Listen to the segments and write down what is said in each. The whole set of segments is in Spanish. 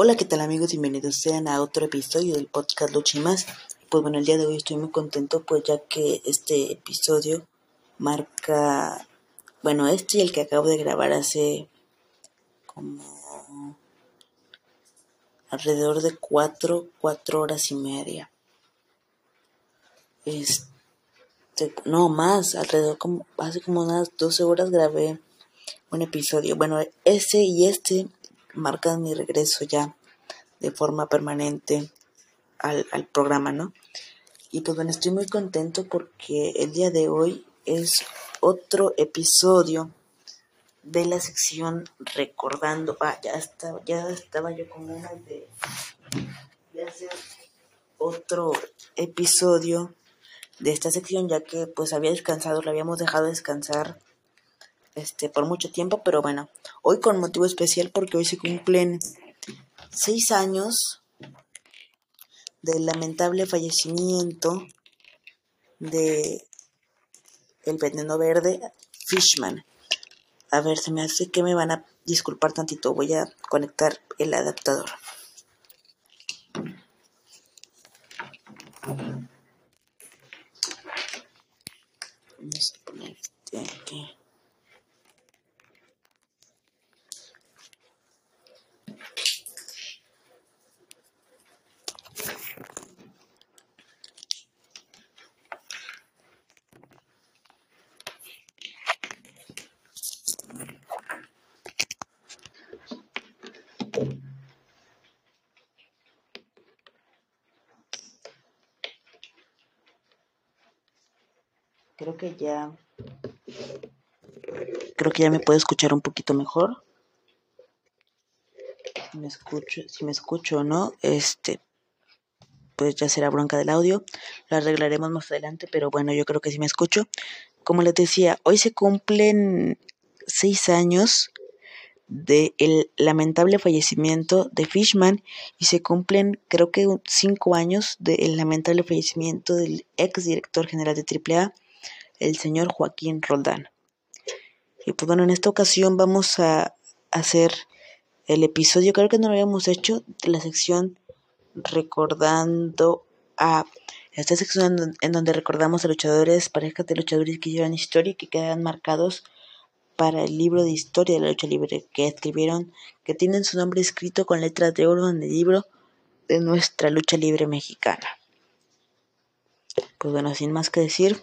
Hola, ¿qué tal amigos? Bienvenidos sean a otro episodio del podcast Lucha y Más. Pues bueno, el día de hoy estoy muy contento pues ya que este episodio marca, bueno, este y el que acabo de grabar hace como alrededor de cuatro, cuatro horas y media. Este, no más, alrededor como, hace como unas 12 horas grabé un episodio. Bueno, ese y este marcan mi regreso ya de forma permanente al, al programa, ¿no? Y pues bueno, estoy muy contento porque el día de hoy es otro episodio de la sección recordando. Ah, ya estaba, ya estaba yo con ganas de, de hacer otro episodio de esta sección, ya que pues había descansado, lo habíamos dejado descansar este por mucho tiempo, pero bueno, hoy con motivo especial porque hoy se cumplen seis años del lamentable fallecimiento de el veneno verde Fishman. A ver, se me hace que me van a disculpar tantito. Voy a conectar el adaptador. Vamos a poner este aquí. Que ya. Creo que ya me puedo escuchar un poquito mejor. Si me escucho, si me escucho o no, este. Pues ya será bronca del audio. Lo arreglaremos más adelante, pero bueno, yo creo que sí me escucho. Como les decía, hoy se cumplen seis años del lamentable fallecimiento de Fishman y se cumplen creo que cinco años del lamentable fallecimiento del ex director general de AAA, el señor Joaquín Roldán. Y pues bueno, en esta ocasión vamos a hacer el episodio, creo que no lo habíamos hecho, de la sección recordando a esta sección en donde recordamos a luchadores, parejas de luchadores que llevan historia y que quedan marcados para el libro de historia de la lucha libre que escribieron, que tienen su nombre escrito con letras de oro en el libro de nuestra lucha libre mexicana. Pues bueno, sin más que decir,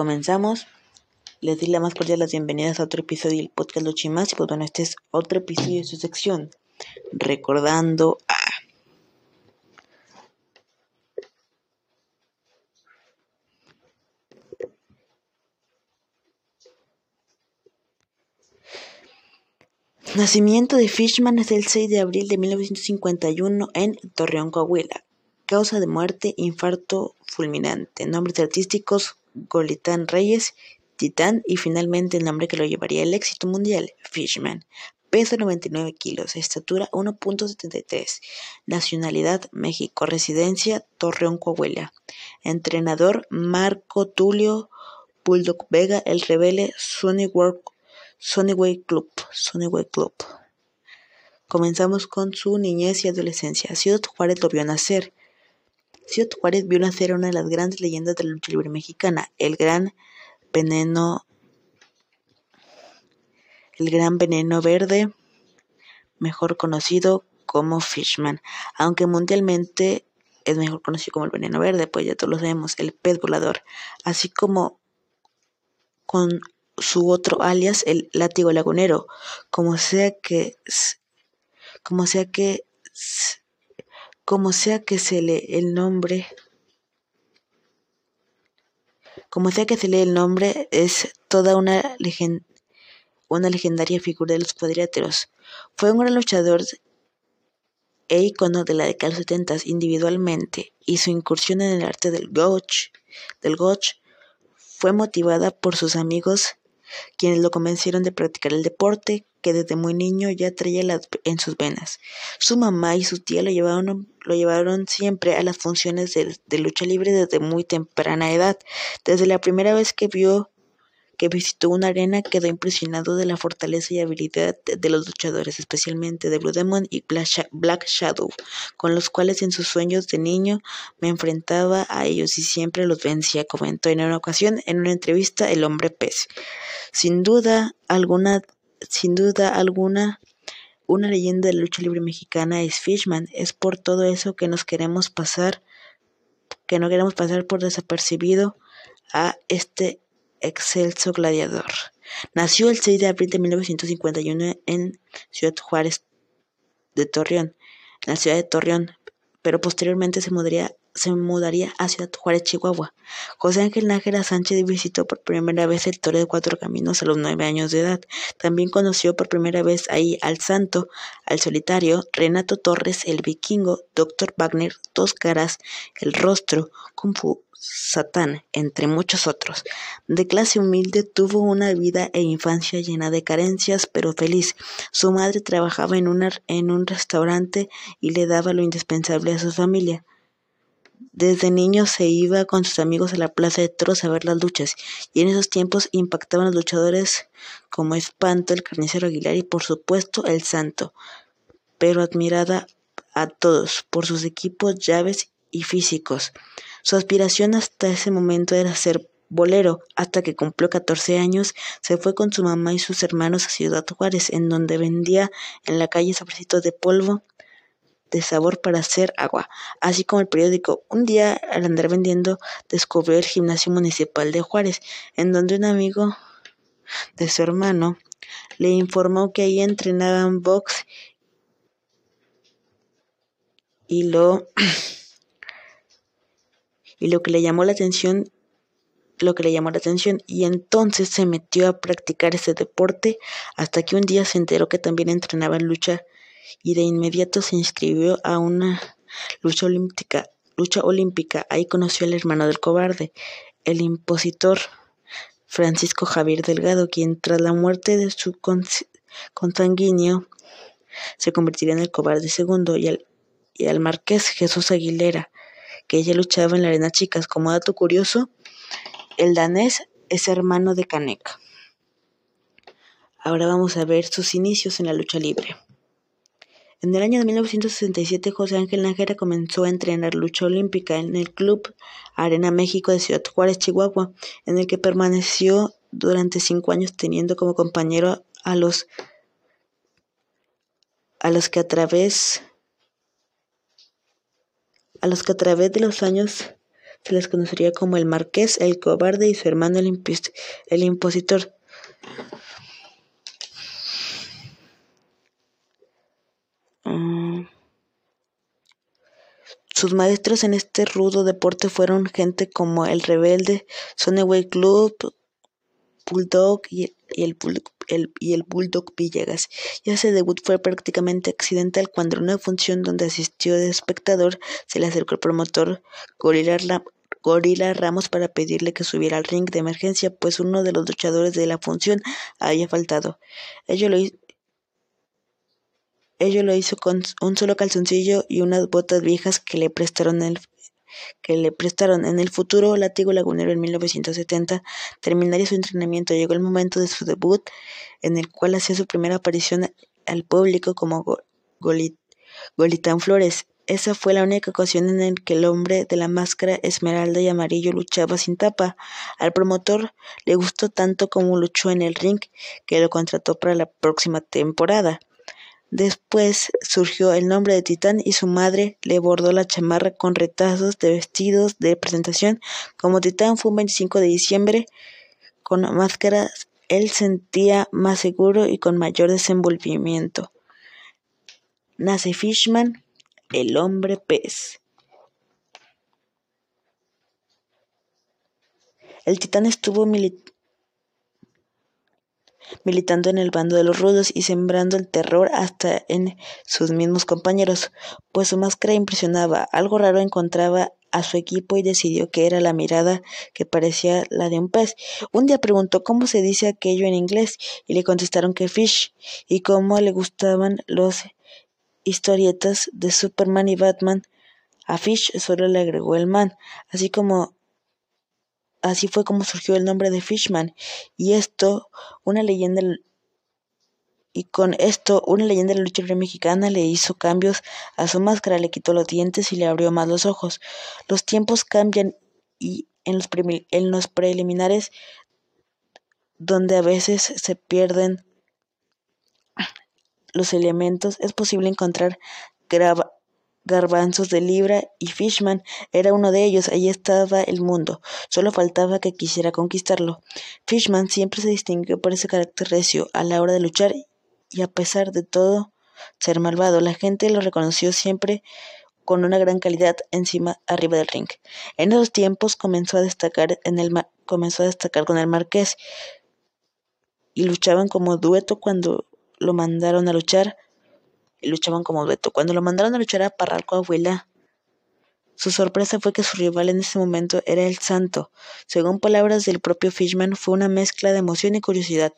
comenzamos. Les doy la más cordial las bienvenidas a otro episodio del podcast Luchimas. Y pues bueno, este es otro episodio de su sección. Recordando a. Nacimiento de Fishman es el 6 de abril de 1951 en Torreón, Coahuila. Causa de muerte, infarto fulminante. Nombres artísticos, Golitán Reyes, Titán y finalmente el nombre que lo llevaría al éxito mundial, Fishman. Peso 99 kilos, estatura 1.73, nacionalidad México, residencia Torreón, Coahuila. Entrenador Marco Tulio Bulldog Vega, el rebelde Sunny World Sunnyway Club. Sunnyway Club. Comenzamos con su niñez y adolescencia. Ciudad Juárez lo vio nacer. Ciudad Juárez vio nacer una de las grandes leyendas de la lucha libre mexicana, el gran veneno, el gran veneno verde, mejor conocido como Fishman, aunque mundialmente es mejor conocido como el veneno verde, pues ya todos lo sabemos, el pez volador, así como con su otro alias, el látigo lagunero, como sea que como sea que como sea que se lee el nombre como sea que se lee el nombre es toda una una legendaria figura de los cuadriláteros. Fue un gran luchador e icono de la década de los 70 individualmente y su incursión en el arte del gotch, del gotch fue motivada por sus amigos quienes lo convencieron de practicar el deporte que desde muy niño ya traía en sus venas. Su mamá y su tía lo llevaron, lo llevaron siempre a las funciones de, de lucha libre desde muy temprana edad. Desde la primera vez que vio que visitó una arena quedó impresionado de la fortaleza y habilidad de los luchadores, especialmente de Blue Demon y Black Shadow, con los cuales en sus sueños de niño me enfrentaba a ellos y siempre los vencía, comentó en una ocasión en una entrevista el hombre pez. Sin duda alguna, sin duda alguna, una leyenda de lucha libre mexicana es Fishman. Es por todo eso que nos queremos pasar, que no queremos pasar por desapercibido a este excelso gladiador. Nació el 6 de abril de 1951 en Ciudad Juárez de Torreón, en la ciudad de Torreón, pero posteriormente se mudaría, se mudaría a Ciudad Juárez, Chihuahua. José Ángel Nájera Sánchez visitó por primera vez el Torre de Cuatro Caminos a los nueve años de edad. También conoció por primera vez ahí al Santo, al Solitario, Renato Torres, el Vikingo, Doctor Wagner, Dos Caras, El Rostro, Kung Fu Satán, entre muchos otros. De clase humilde, tuvo una vida e infancia llena de carencias, pero feliz. Su madre trabajaba en, en un restaurante y le daba lo indispensable a su familia. Desde niño se iba con sus amigos a la plaza de toros a ver las luchas, y en esos tiempos impactaban los luchadores como Espanto, el carnicero Aguilar y por supuesto el Santo, pero admirada a todos por sus equipos, llaves y físicos. Su aspiración hasta ese momento era ser bolero. Hasta que cumplió 14 años, se fue con su mamá y sus hermanos a Ciudad Juárez, en donde vendía en la calle sobrecitos de polvo de sabor para hacer agua, así como el periódico. Un día, al andar vendiendo, descubrió el gimnasio municipal de Juárez, en donde un amigo de su hermano le informó que ahí entrenaban box y lo y lo que le llamó la atención lo que le llamó la atención y entonces se metió a practicar ese deporte hasta que un día se enteró que también entrenaba en lucha y de inmediato se inscribió a una lucha olímpica, lucha olímpica. Ahí conoció al hermano del cobarde, el impositor Francisco Javier Delgado, quien tras la muerte de su consanguíneo se convertiría en el cobarde segundo y al, y al marqués Jesús Aguilera que ella luchaba en la arena chicas. Como dato curioso, el danés es hermano de Kanek. Ahora vamos a ver sus inicios en la lucha libre. En el año de 1967, José Ángel Nájera comenzó a entrenar lucha olímpica en el Club Arena México de Ciudad Juárez, Chihuahua, en el que permaneció durante cinco años teniendo como compañero a los a los que a través a los que a través de los años se les conocería como el marqués, el cobarde y su hermano el, impositor. Sus maestros en este rudo deporte fueron gente como el rebelde, Soneway Club, Bulldog y el, Bulldog Villegas. Y ese debut fue prácticamente accidental cuando en una función donde asistió de espectador se le acercó el promotor Gorila, Ramos para pedirle que subiera al ring de emergencia, pues uno de los luchadores de la función había faltado. Ello lo, ello lo hizo con un solo calzoncillo y unas botas viejas que le prestaron el que le prestaron en el futuro látigo lagunero en 1970, terminaría su entrenamiento. Llegó el momento de su debut, en el cual hacía su primera aparición al público como Golitán Flores. Esa fue la única ocasión en la que el hombre de la máscara esmeralda y amarillo luchaba sin tapa. Al promotor le gustó tanto como luchó en el ring que lo contrató para la próxima temporada. Después surgió el nombre de Titán y su madre le bordó la chamarra con retazos de vestidos de presentación. Como Titán fue un 25 de diciembre, con máscaras, él sentía más seguro y con mayor desenvolvimiento. Nace Fishman, el hombre pez. El Titán estuvo militando militando en el bando de los rudos y sembrando el terror hasta en sus mismos compañeros, pues su máscara impresionaba. Algo raro encontraba a su equipo y decidió que era la mirada que parecía la de un pez. Un día preguntó cómo se dice aquello en inglés y le contestaron que fish y cómo le gustaban los historietas de Superman y Batman. A Fish solo le agregó el man, así como así fue como surgió el nombre de Fishman. Y esto, una leyenda y con esto, una leyenda de la lucha libre mexicana le hizo cambios a su máscara, le quitó los dientes y le abrió más los ojos. Los tiempos cambian y en los, en los preliminares, donde a veces se pierden los elementos, es posible encontrar garbanzos de libra y Fishman era uno de ellos. Allí estaba el mundo. Solo faltaba que quisiera conquistarlo. Fishman siempre se distinguió por ese carácter recio a la hora de luchar y a pesar de todo ser malvado, la gente lo reconoció siempre con una gran calidad encima arriba del ring. En esos tiempos comenzó a destacar comenzó a destacar con el Marqués y luchaban como dueto cuando lo mandaron a luchar luchaban como dueto. Cuando lo mandaron a luchar a Parral Abuela, su sorpresa fue que su rival en ese momento era el Santo. Según palabras del propio Fishman, fue una mezcla de emoción y curiosidad.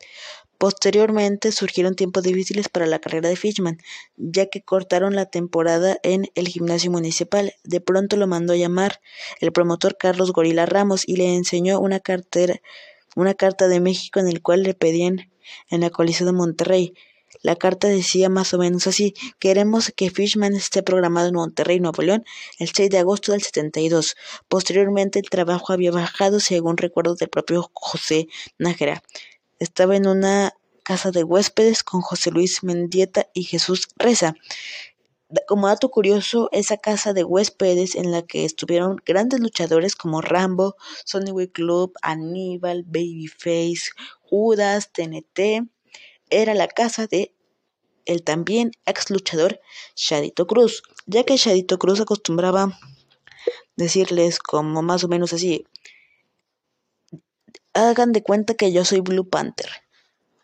Posteriormente surgieron tiempos difíciles para la carrera de Fishman, ya que cortaron la temporada en el gimnasio municipal. De pronto lo mandó a llamar el promotor Carlos Gorila Ramos y le enseñó una, una carta de México en el cual le pedían en la coalición de Monterrey. La carta decía más o menos así, queremos que Fishman esté programado en Monterrey, Nuevo León, el 6 de agosto del 72. Posteriormente el trabajo había bajado según recuerdos del propio José Nájera. Estaba en una casa de huéspedes con José Luis Mendieta y Jesús Reza. Como dato curioso, esa casa de huéspedes en la que estuvieron grandes luchadores como Rambo, Sonny Club, Aníbal, Babyface, Judas, TNT, era la casa de el también ex luchador Shadito Cruz, ya que Shadito Cruz acostumbraba decirles como más o menos así, hagan de cuenta que yo soy Blue Panther.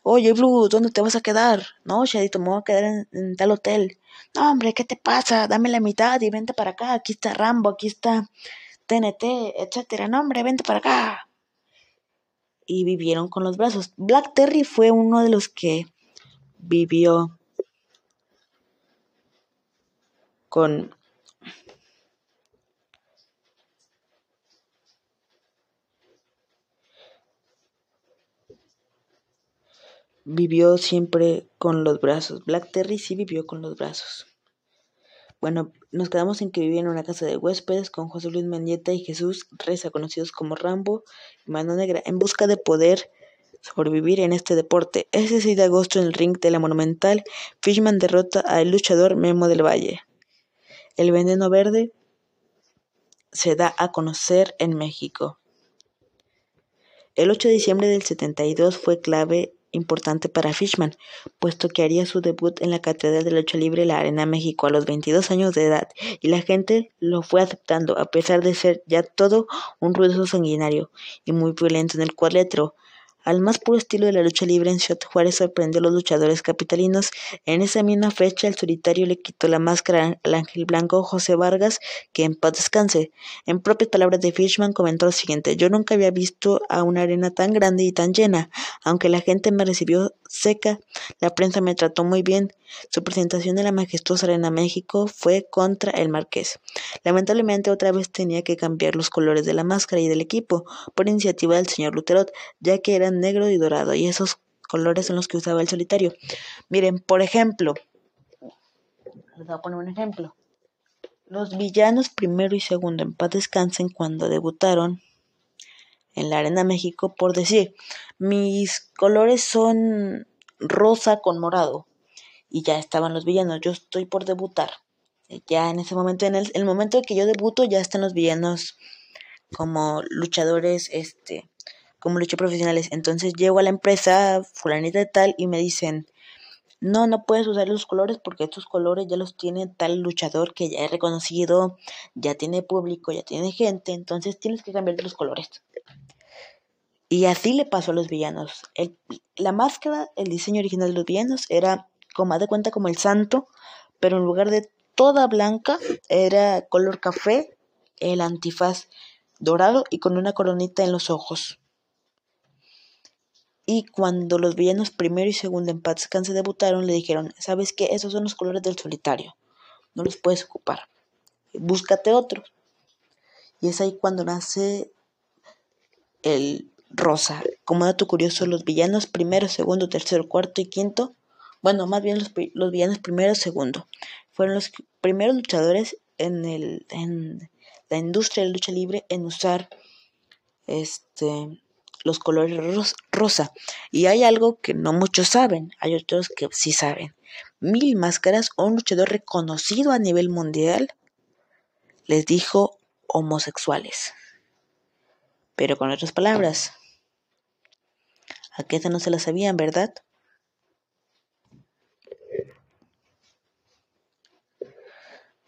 Oye, Blue, ¿dónde te vas a quedar? No, Shadito, me voy a quedar en, tal hotel. No, hombre, ¿qué te pasa? Dame la mitad y vente para acá. Aquí está Rambo, aquí está TNT, etcétera. No, hombre, vente para acá. Y vivieron con los brazos. Black Terry fue uno de los que vivió con vivió siempre con los brazos. Black Terry sí vivió con los brazos. Bueno, nos quedamos en que vivía en una casa de huéspedes con José Luis Mendieta y Jesús Reza, conocidos como Rambo y Mano Negra, en busca de poder sobrevivir en este deporte. Ese 6 de agosto en el ring de la Monumental, Fishman derrota al luchador Memo del Valle. El veneno verde se da a conocer en México. El 8 de diciembre del 72 fue clave importante para Fishman, puesto que haría su debut en la Catedral de Lucha Libre La Arena México a los 22 años de edad, y la gente lo fue aceptando a pesar de ser ya todo un ruidoso sanguinario y muy violento en el cuadretro. Al más puro estilo de la lucha libre en Ciudad Juárez sorprendió a los luchadores capitalinos. En esa misma fecha, el solitario le quitó la máscara al ángel blanco José Vargas, que en paz descanse. En propias palabras de Fishman comentó lo siguiente: Yo nunca había visto a una arena tan grande y tan llena. Aunque la gente me recibió seca, la prensa me trató muy bien. Su presentación en la majestuosa Arena México fue contra el Marqués. Lamentablemente otra vez tenía que cambiar los colores de la máscara y del equipo por iniciativa del señor Luterot, ya que eran negro y dorado y esos colores son los que usaba el solitario. Miren, por ejemplo, les voy a poner un ejemplo. Los villanos primero y segundo en paz descansen cuando debutaron en la Arena México por decir, mis colores son rosa con morado y ya estaban los villanos. Yo estoy por debutar. Ya en ese momento, en el, momento en que yo debuto, ya están los villanos como luchadores, este, como luchadores profesionales. Entonces llego a la empresa fulanita de tal y me dicen, no, no puedes usar los colores porque estos colores ya los tiene tal luchador que ya he reconocido, ya tiene público, ya tiene gente, entonces tienes que cambiar los colores. Y así le pasó a los villanos. El, la máscara, el diseño original de los villanos era como de cuenta como el santo, pero en lugar de toda blanca era color café, el antifaz dorado y con una coronita en los ojos. Y cuando los villanos primero y segundo en Paz se debutaron, le dijeron, ¿sabes qué? Esos son los colores del solitario. No los puedes ocupar. Búscate otros. Y es ahí cuando nace el rosa. Como dato curioso, los villanos primero, segundo, tercero, cuarto y quinto, bueno, más bien los, los villanos primero, segundo, fueron los primeros luchadores en, el, en la industria de lucha libre en usar este los colores rosa. Y hay algo que no muchos saben, hay otros que sí saben. Mil Máscaras, un luchador reconocido a nivel mundial, les dijo homosexuales. Pero con otras palabras, a qué no se la sabían, ¿verdad?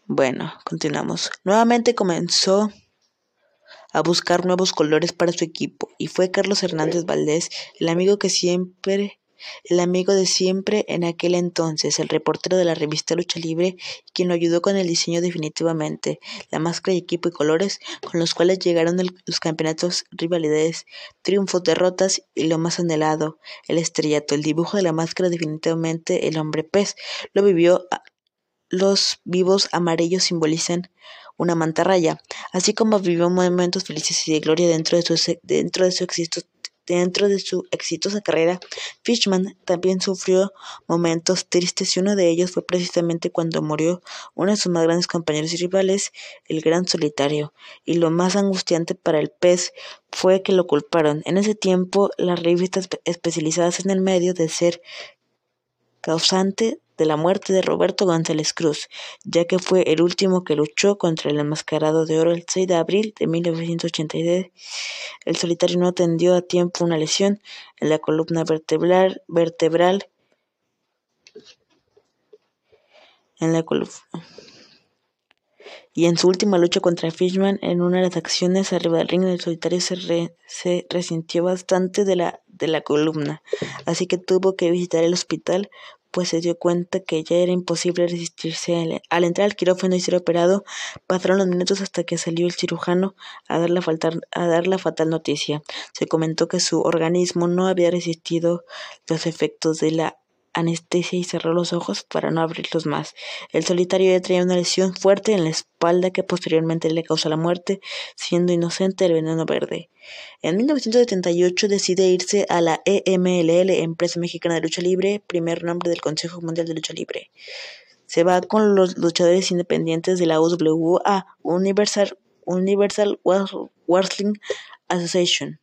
Bueno, continuamos. Nuevamente comenzó a buscar nuevos colores para su equipo y fue Carlos Hernández Valdés, el amigo que siempre el amigo de siempre en aquel entonces, el reportero de la revista Lucha Libre, quien lo ayudó con el diseño definitivamente, la máscara y equipo y colores con los cuales llegaron los campeonatos, rivalidades, triunfos, derrotas y lo más anhelado, el estrellato, el dibujo de la máscara definitivamente el hombre pez, lo vivió los vivos amarillos simbolizan una mantarraya, así como vivió momentos felices y de gloria dentro de su, dentro de su Dentro de su exitosa carrera, Fishman también sufrió momentos tristes y uno de ellos fue precisamente cuando murió uno de sus más grandes compañeros y rivales, el Gran Solitario. Y lo más angustiante para el pez fue que lo culparon. En ese tiempo, las revistas especializadas en el medio de ser causante de la muerte de Roberto González Cruz, ya que fue el último que luchó contra el enmascarado de oro el 6 de abril de 1982. El solitario no atendió a tiempo una lesión en la columna vertebral, vertebral en la columna y en su última lucha contra Fishman en una de las acciones arriba del ring, el solitario se, se resintió bastante de la, de la columna, así que tuvo que visitar el hospital pues se dio cuenta que ya era imposible resistirse. Al entrar al quirófano y ser operado, pasaron los minutos hasta que salió el cirujano a dar la, a dar la fatal noticia. Se comentó que su organismo no había resistido los efectos de la anestesia y cerró los ojos para no abrirlos más. El solitario ya traía una lesión fuerte en la espalda que posteriormente le causó la muerte, siendo inocente el veneno verde. En 1978 decide irse a la EMLL, Empresa Mexicana de Lucha Libre, primer nombre del Consejo Mundial de Lucha Libre. Se va con los luchadores independientes de la UWA, Universal, Universal Wrestling Association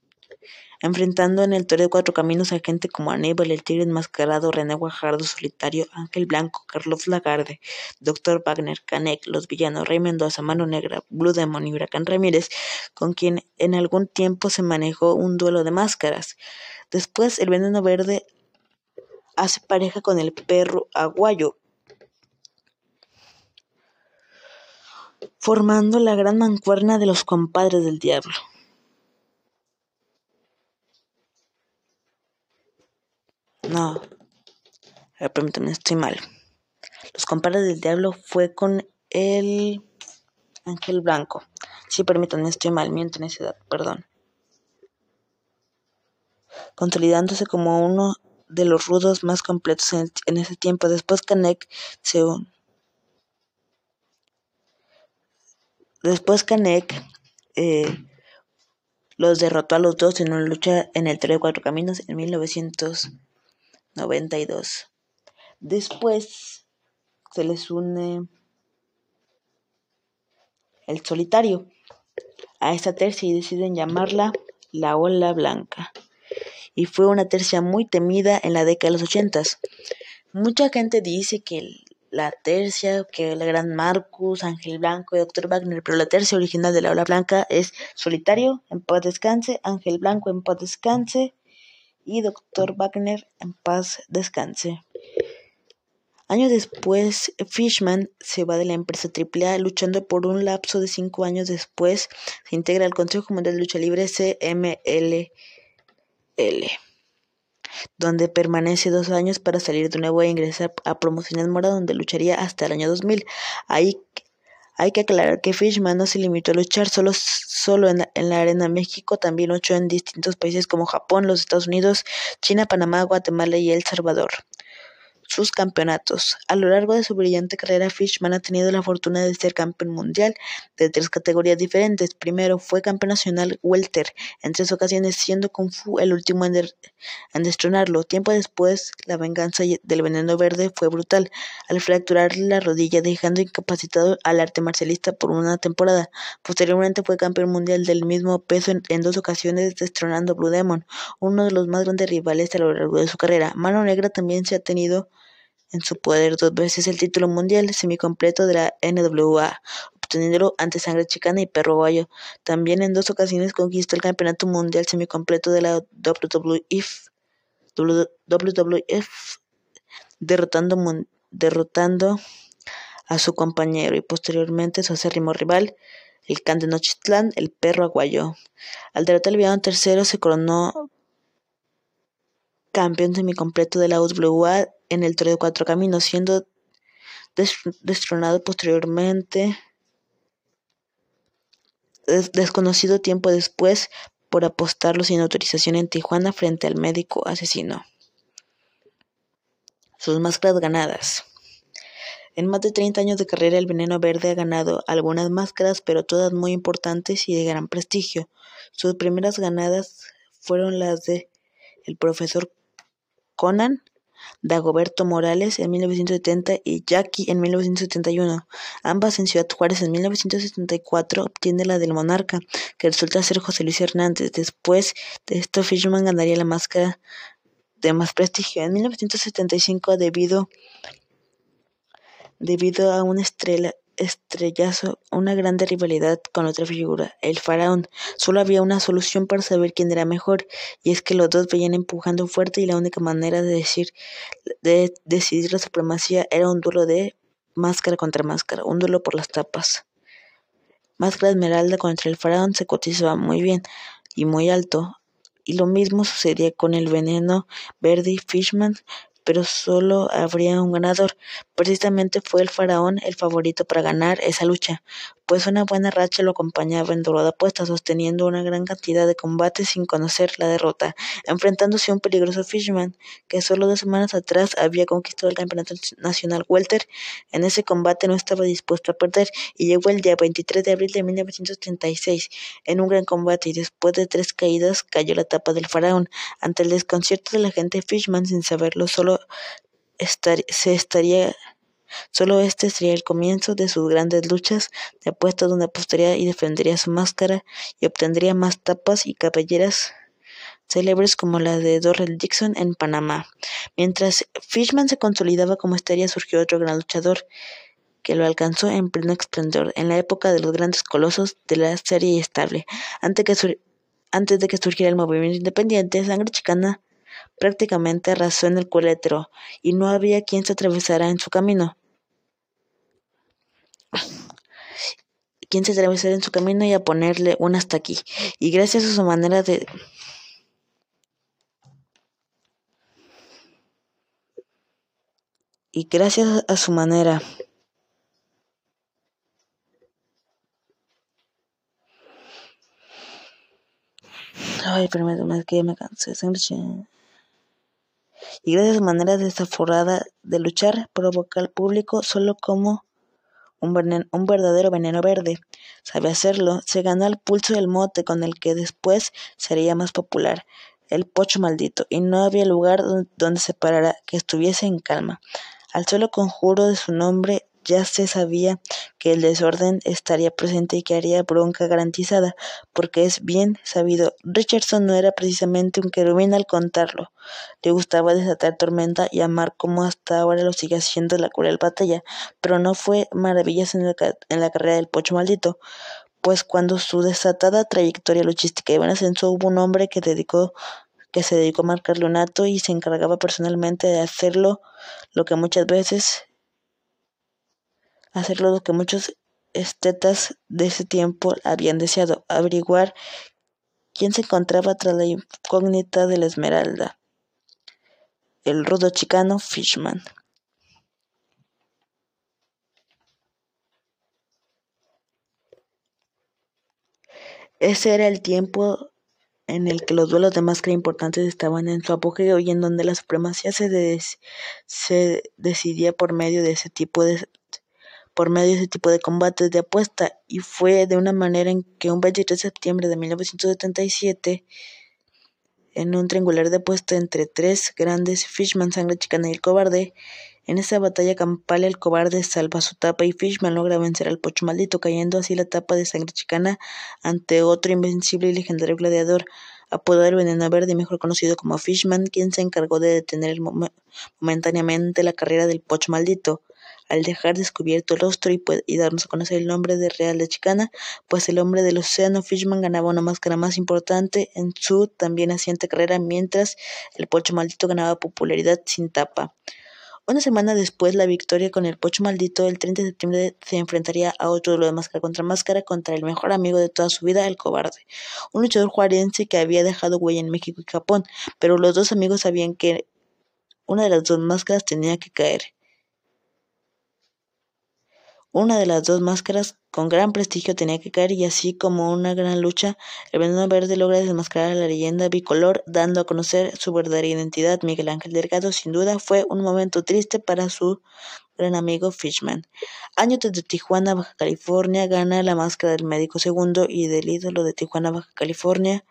enfrentando en el Torre de Cuatro Caminos a gente como Aníbal, el Tigre Enmascarado, René Guajardo, Solitario, Ángel Blanco, Carlos Lagarde, Doctor Wagner, Canek, Los Villanos, Rey Mendoza, Mano Negra, Blue Demon y Huracán Ramírez, con quien en algún tiempo se manejó un duelo de máscaras. Después, el Veneno Verde hace pareja con el perro aguayo, formando la gran mancuerna de los compadres del diablo. No, permítame, estoy mal. Los compadres del diablo fue con el Ángel Blanco. Sí, permítanme, estoy mal, miento en esa edad, perdón. Consolidándose como uno de los rudos más completos en, ese tiempo. Después Canek se Después Canek eh, los derrotó a los dos en una lucha en el Tren de Cuatro Caminos en 1900. 92. Después se les une el solitario a esta tercia y deciden llamarla la ola blanca. Y fue una tercia muy temida en la década de los ochentas. Mucha gente dice que la tercia, que el gran Marcus, Ángel Blanco y Doctor Wagner, pero la tercia original de la ola blanca es solitario, en paz descanse, Ángel Blanco en paz descanse, y Dr. Wagner en paz descanse. Años después, Fishman se va de la empresa AAA, luchando por un lapso de cinco años después, se integra al Consejo Mundial de Lucha Libre CMLL, donde permanece dos años para salir de nuevo e ingresar a Promociones Mora, donde lucharía hasta el año 2000. Ahí hay que aclarar que Fishman no se limitó a luchar solo, solo en, la Arena México, también luchó en distintos países como Japón, los Estados Unidos, China, Panamá, Guatemala y El Salvador. Sus campeonatos. A lo largo de su brillante carrera, Fishman ha tenido la fortuna de ser campeón mundial de tres categorías diferentes. Primero fue campeón nacional welter en tres ocasiones, siendo Kung Fu el último en, destronarlo. Tiempo después, la venganza del veneno verde fue brutal, al fracturarle la rodilla, dejando incapacitado al arte marcialista por una temporada. Posteriormente fue campeón mundial del mismo peso en, dos ocasiones, destronando Blue Demon, uno de los más grandes rivales a lo largo de su carrera. Mano Negra también se ha tenido en su poder dos veces el título mundial semicompleto de la NWA, obteniéndolo ante Sangre Chicana y Perro Guayo. También en dos ocasiones conquistó el campeonato mundial semicompleto de la WWF, WWF derrotando, derrotando a su compañero y posteriormente su acérrimo rival, el Can de Nochitlán, el Perro Aguayo. Al derrotar al villano tercero se coronó campeón semicompleto de la UWA en el Toro de Cuatro Caminos, siendo destronado posteriormente, desconocido tiempo después, por apostarlo sin autorización en Tijuana frente al médico asesino. Sus máscaras ganadas. En más de 30 años de carrera, el Veneno Verde ha ganado algunas máscaras, pero todas muy importantes y de gran prestigio. Sus primeras ganadas fueron las de el profesor Conan, Dagoberto Morales en 1970 y Jackie en 1971. Ambas en Ciudad Juárez en 1974 obtiene la del Monarca, que resulta ser José Luis Hernández. Después de esto, Fishman ganaría la máscara de más prestigio. En 1975, debido, debido a una estrella, estrellazo, una grande rivalidad con otra figura, el faraón. Solo había una solución para saber quién era mejor, y es que los dos veían empujando fuerte y la única manera de, decir, de decidir la supremacía era un duelo de máscara contra máscara, un duelo por las tapas. Máscara Esmeralda contra el faraón se cotizaba muy bien y muy alto, y lo mismo sucedía con el veneno verde y Fishman, pero solo habría un ganador. Precisamente fue el faraón el favorito para ganar esa lucha, pues una buena racha lo acompañaba en de apuesta, sosteniendo una gran cantidad de combates sin conocer la derrota, enfrentándose a un peligroso Fishman, que solo dos semanas atrás había conquistado el campeonato nacional welter. En ese combate no estaba dispuesto a perder y llegó el día 23 de abril de 1936 en un gran combate y después de tres caídas cayó la tapa del faraón. Ante el desconcierto de la gente Fishman, sin saberlo, solo se estaría Solo este sería el comienzo de sus grandes luchas de apuesta donde apostaría y defendería su máscara y obtendría más tapas y cabelleras célebres como la de Dorrell Dixon en Panamá. Mientras Fishman se consolidaba como estrella, surgió otro gran luchador que lo alcanzó en pleno esplendor en la época de los grandes colosos de la serie estable. Antes, que antes de que surgiera el movimiento independiente, Sangre Chicana prácticamente arrasó en el culetro y no había quien se atravesara en su camino. quien se atravesara en su camino y a ponerle un hasta aquí. Y gracias a su manera de y gracias a su manera Ay, permítame, que me cansé. Y gracias a su manera desaforada de luchar, provoca al público solo como un, un verdadero veneno verde. Sabe hacerlo, se ganó el pulso del mote con el que después sería más popular, el pocho maldito, y no había lugar donde se parara que estuviese en calma. Al solo conjuro de su nombre ya se sabía que el desorden estaría presente y que haría bronca garantizada, porque es bien sabido, Richardson no era precisamente un querubín al contarlo. Le gustaba desatar tormenta y amar como hasta ahora lo sigue haciendo la cruel batalla, pero no fue maravillas en, la carrera del pocho maldito, pues cuando su desatada trayectoria luchística iba en ascenso hubo un hombre que dedicó que se dedicó a marcarle un y se encargaba personalmente de hacerlo lo que muchas veces hacerlo lo que muchos estetas de ese tiempo habían deseado, averiguar quién se encontraba tras la incógnita de la esmeralda. El rudo chicano Fishman. Ese era el tiempo en el que los duelos de máscara importantes estaban en su apogeo y en donde la supremacía se, se decidía por medio de ese tipo de por medio de ese tipo de combates de apuesta y fue de una manera en que un 23 de septiembre de 1977 en un triangular de apuesta entre tres grandes Fishman, Sangre Chicana y el Cobarde en esa batalla campal el cobarde salva su tapa y Fishman logra vencer al pocho maldito, cayendo así la tapa de sangre chicana ante otro invencible y legendario gladiador, apodado el Veneno Verde, mejor conocido como Fishman, quien se encargó de detener momentáneamente la carrera del pocho maldito al dejar descubierto el rostro y, darnos a conocer el nombre de Real de Chicana, pues el hombre del océano Fishman ganaba una máscara más importante en su también naciente carrera, mientras el pocho maldito ganaba popularidad sin tapa. Una semana después, la victoria con el Pocho Maldito, el 30 de septiembre, se enfrentaría a otro duelo de máscara contra máscara contra el mejor amigo de toda su vida, el Cobarde, un luchador juarense que había dejado huella en México y Japón, pero los dos amigos sabían que una de las dos máscaras tenía que caer. Una de las dos máscaras con gran prestigio tenía que caer y así como una gran lucha, el veneno verde logra desmascarar a la leyenda bicolor, dando a conocer su verdadera identidad. Miguel Ángel Delgado, sin duda, fue un momento triste para su gran amigo Fishman. Años desde Tijuana, Baja California, gana la máscara del médico segundo y del ídolo de Tijuana, Baja California,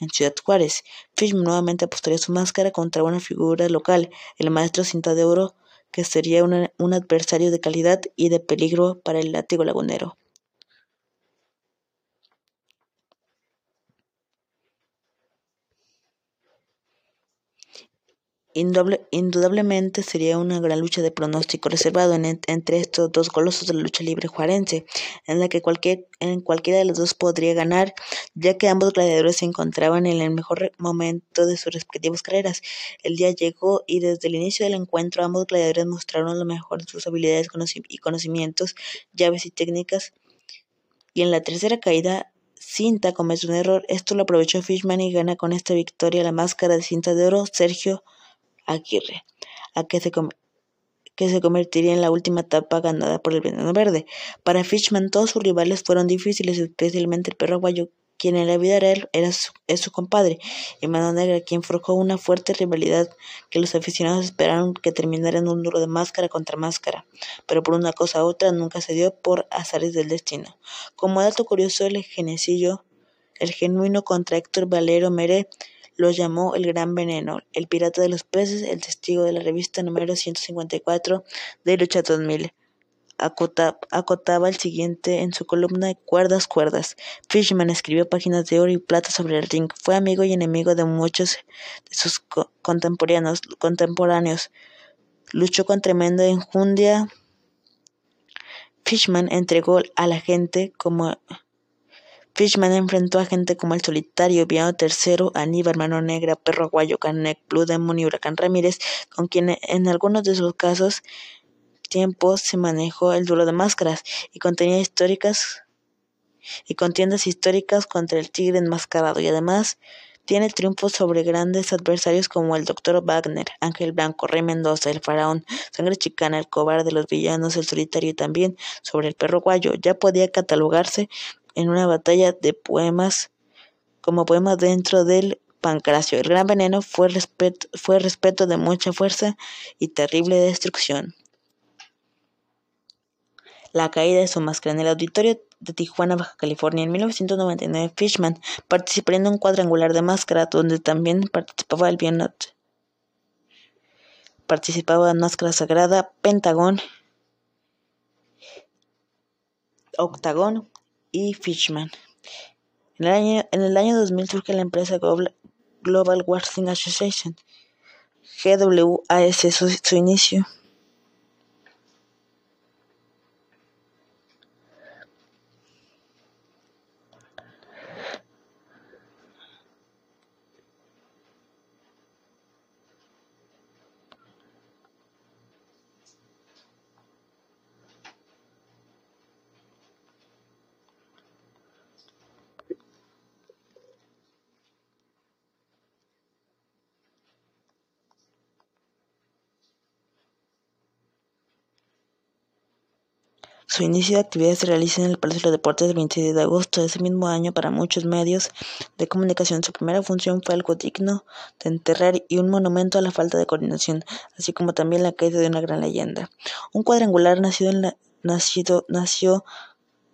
en Ciudad Juárez. Fishman nuevamente apostaría su máscara contra una figura local, el maestro cinta de oro que sería un adversario de calidad y de peligro para el látigo lagunero. Indudablemente sería una gran lucha de pronóstico reservado entre estos dos golosos de la lucha libre juarense, en la que cualquier, en cualquiera de los dos podría ganar, ya que ambos gladiadores se encontraban en el mejor momento de sus respectivas carreras. El día llegó y desde el inicio del encuentro ambos gladiadores mostraron lo mejor de sus habilidades y conocimientos, llaves y técnicas. Y en la tercera caída Cinta comete un error, esto lo aprovechó Fishman y gana con esta victoria la máscara de cinta de oro Sergio Aguirre, a que se, que se convertiría en la última etapa ganada por el Veneno Verde. Para Fishman todos sus rivales fueron difíciles, especialmente el perro aguayo, quien en la vida real era su, es su compadre, y Mano Negra, quien forjó una fuerte rivalidad que los aficionados esperaron que terminara en un duro de máscara contra máscara, pero por una cosa u otra nunca se dio por azares del destino. Como dato curioso, el genecillo, el genuino contra Héctor Valero Mere, lo llamó el Gran Veneno, el pirata de los peces, el testigo de la revista número 154 de Lucha 2000. acotaba el siguiente en su columna Cuerdas, Cuerdas. Fishman escribió páginas de oro y plata sobre el ring. Fue amigo y enemigo de muchos de sus contemporáneos. contemporáneos. Luchó con tremenda enjundia. Fishman entregó a la gente como Fishman enfrentó a gente como El Solitario, Viano Tercero, Aníbal, Mano Negra, Perro Aguayo, Canek, Blue Demon y Huracán Ramírez, con quien en algunos de sus casos tiempos se manejó el duelo de máscaras y contenía históricas y contiendas históricas contra el tigre enmascarado y además tiene triunfos sobre grandes adversarios como el Dr. Wagner, Ángel Blanco, Rey Mendoza, el Faraón, Sangre Chicana, el Cobarde de los Villanos, el Solitario y también sobre el Perro Guayo. Ya podía catalogarse en una batalla de poemas como poema dentro del Pancracio. El gran veneno fue respeto, fue respeto de mucha fuerza y terrible destrucción. La caída de su máscara en el auditorio de Tijuana, Baja California, en 1999, Fishman participó en un cuadrangular de máscara donde también participaba el Bienot. Participaba en Máscara Sagrada, Pentagón, Octagón y Fishman. En el año, en el año 2000 surge la empresa Global Wrestling Association, GWAS, su, su inicio. Su inicio de actividad se realiza en el Palacio de los Deportes el 26 de agosto de ese mismo año para muchos medios de comunicación. Su primera función fue algo digno de enterrar y un monumento a la falta de coordinación, así como también la caída de una gran leyenda. Un cuadrangular nacido nació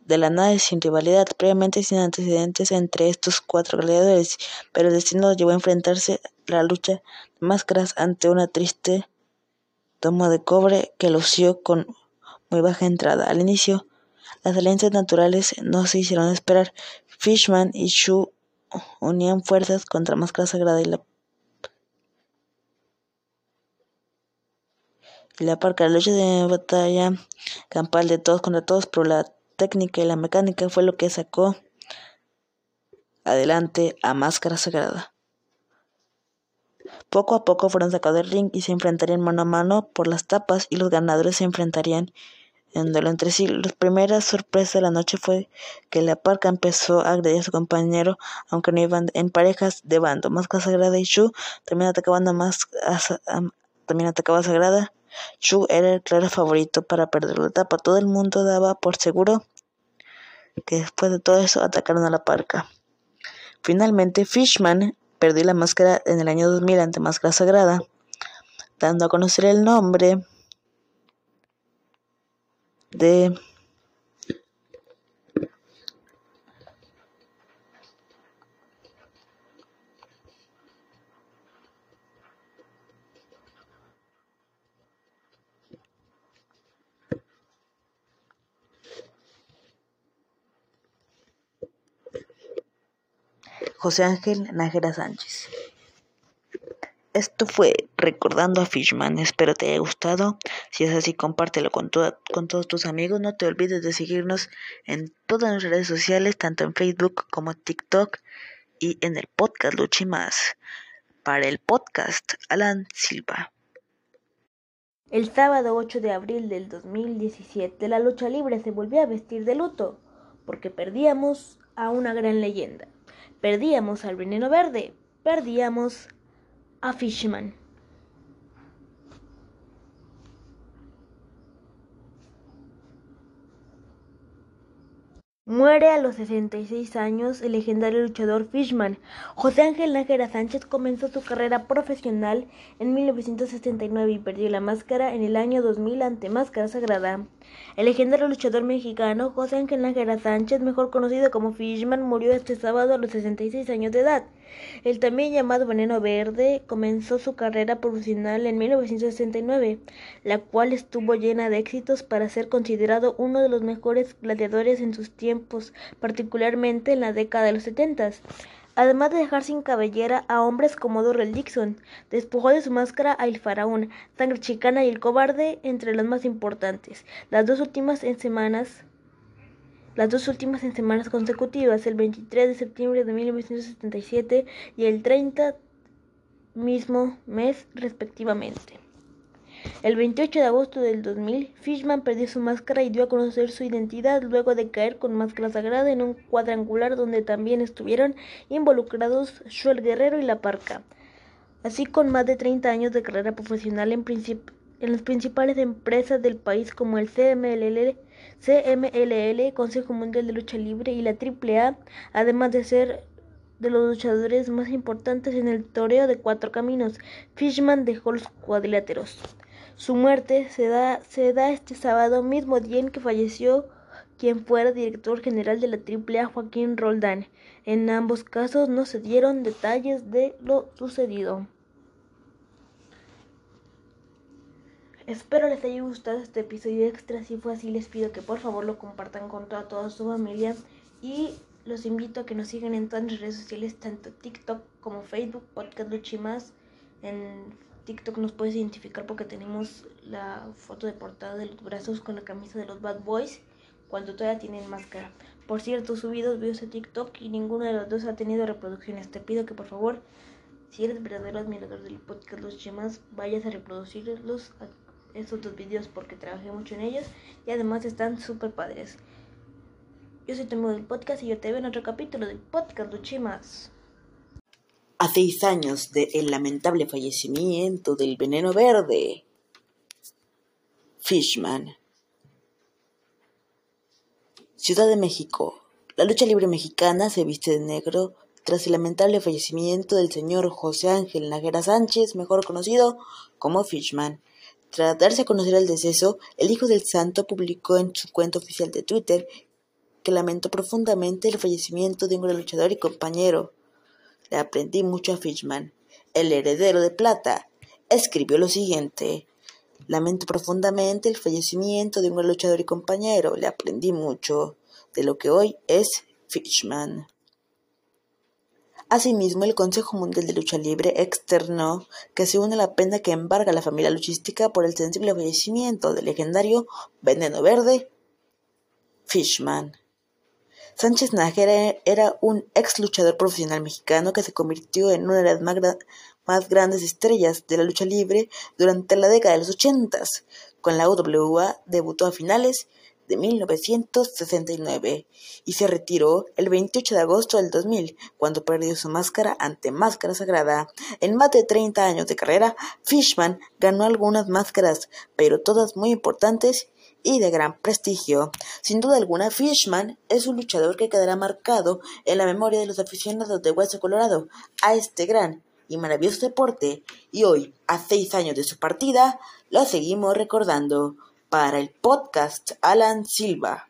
de la nada sin rivalidad, previamente sin antecedentes entre estos cuatro gladiadores, pero el destino los llevó a enfrentarse la lucha de máscaras ante una triste toma de cobre que lució con muy baja entrada. Al inicio, las alianzas naturales no se hicieron esperar. Fishman y Shu unían fuerzas contra Máscara Sagrada y la y la parca. Lucha de batalla campal de todos contra todos, pero la técnica y la mecánica fue lo que sacó adelante a Máscara Sagrada. Poco a poco fueron sacados del ring y se enfrentarían mano a mano por las tapas y los ganadores se enfrentarían entre sí. La primera sorpresa de la noche fue que la parca empezó a agredir a su compañero, aunque no iban en parejas de bando. Máscara Sagrada y Shu también atacaban a más también atacaba a Sagrada. Shu era el claro favorito para perder la etapa. Todo el mundo daba por seguro que después de todo eso atacaron a la parca. Finalmente, Fishman perdió la máscara en el año 2000 ante Máscara Sagrada, dando a conocer el nombre de José Ángel Nájera Sánchez. Esto fue Recordando a Fishman. Espero te haya gustado. Si es así, compártelo con, todos tus amigos. No te olvides de seguirnos en todas las redes sociales, tanto en Facebook como TikTok y en el podcast Luchi Más. Para el podcast, Alan Silva. El sábado 8 de abril del 2017, la lucha libre se volvió a vestir de luto porque perdíamos a una gran leyenda. Perdíamos al veneno verde, perdíamos a Fishman. Muere a los 66 años el legendario luchador Fishman. José Ángel Nájera Sánchez comenzó su carrera profesional en 1969 y perdió la máscara en el año 2000 ante Máscara Sagrada. El legendario luchador mexicano José Ángel Nájera Sánchez, mejor conocido como Fishman, murió este sábado a los 66 años de edad. El también llamado Veneno Verde comenzó su carrera profesional en 1969, la cual estuvo llena de éxitos para ser considerado uno de los mejores gladiadores en sus tiempos, particularmente en la década de los 70 además de dejar sin cabellera a hombres como Dorrell Dixon, despojó de su máscara a El Faraón, Sangre Chicana y El Cobarde, entre los más importantes. Las dos últimas en semanas las dos últimas en semanas consecutivas, el 23 de septiembre de 1977 y el 30 mismo mes respectivamente. El 28 de agosto del 2000, Fishman perdió su máscara y dio a conocer su identidad luego de caer con máscara sagrada en un cuadrangular donde también estuvieron involucrados Shuel Guerrero y La Parca, así con más de 30 años de carrera profesional en, las principales empresas del país como el CMLL, CMLL, Consejo Mundial de Lucha Libre y la AAA, además de ser de los luchadores más importantes en el toreo de cuatro caminos. Fishman dejó los cuadriláteros. Su muerte se da, se da este sábado, mismo día en que falleció quien fuera director general de la AAA, Joaquín Roldán. En ambos casos no se dieron detalles de lo sucedido. Espero les haya gustado este episodio extra. Si fue así, les pido que por favor lo compartan con toda, toda su familia. Y los invito a que nos sigan en todas las redes sociales, tanto TikTok como Facebook, Podcast Luchimas. En TikTok nos puedes identificar porque tenemos la foto de portada de los brazos con la camisa de los Bad Boys cuando todavía tienen máscara. Por cierto, subidos videos a TikTok y ninguno de los dos ha tenido reproducciones. Te pido que por favor, si eres verdadero admirador del podcast Los Chimas, vayas a reproducirlos a esos dos videos porque trabajé mucho en ellos y además están súper padres. Yo soy Temo del podcast y yo te veo en otro capítulo del podcast Los Chimas. A seis años del lamentable fallecimiento del veneno verde, Fishman Ciudad de México. La lucha libre mexicana se viste de negro tras el lamentable fallecimiento del señor José Ángel Naguera Sánchez, mejor conocido como Fishman. Tras darse a conocer el deceso, el hijo del santo publicó en su cuenta oficial de Twitter que lamentó profundamente el fallecimiento de un gran luchador y compañero. Le aprendí mucho a Fishman, el heredero de plata. Escribió lo siguiente. Lamento profundamente el fallecimiento de un gran luchador y compañero. Le aprendí mucho de lo que hoy es Fishman. Asimismo, el Consejo Mundial de Lucha Libre externó que se une la pena que embarga a la familia luchística por el sensible fallecimiento del legendario Veneno Verde Fishman. Sánchez Nájera era un ex luchador profesional mexicano que se convirtió en una de las más, grandes estrellas de la lucha libre durante la década de los ochentas. Con la UWA debutó a finales de 1969 y se retiró el 28 de agosto del 2000 cuando perdió su máscara ante Máscara Sagrada. En más de 30 años de carrera, Fishman ganó algunas máscaras, pero todas muy importantes y de gran prestigio. Sin duda alguna, Fishman es un luchador que quedará marcado en la memoria de los aficionados de Hueso Colorado a este gran y maravilloso deporte, y hoy, a seis años de su partida, lo seguimos recordando. Para el podcast, Alan Silva.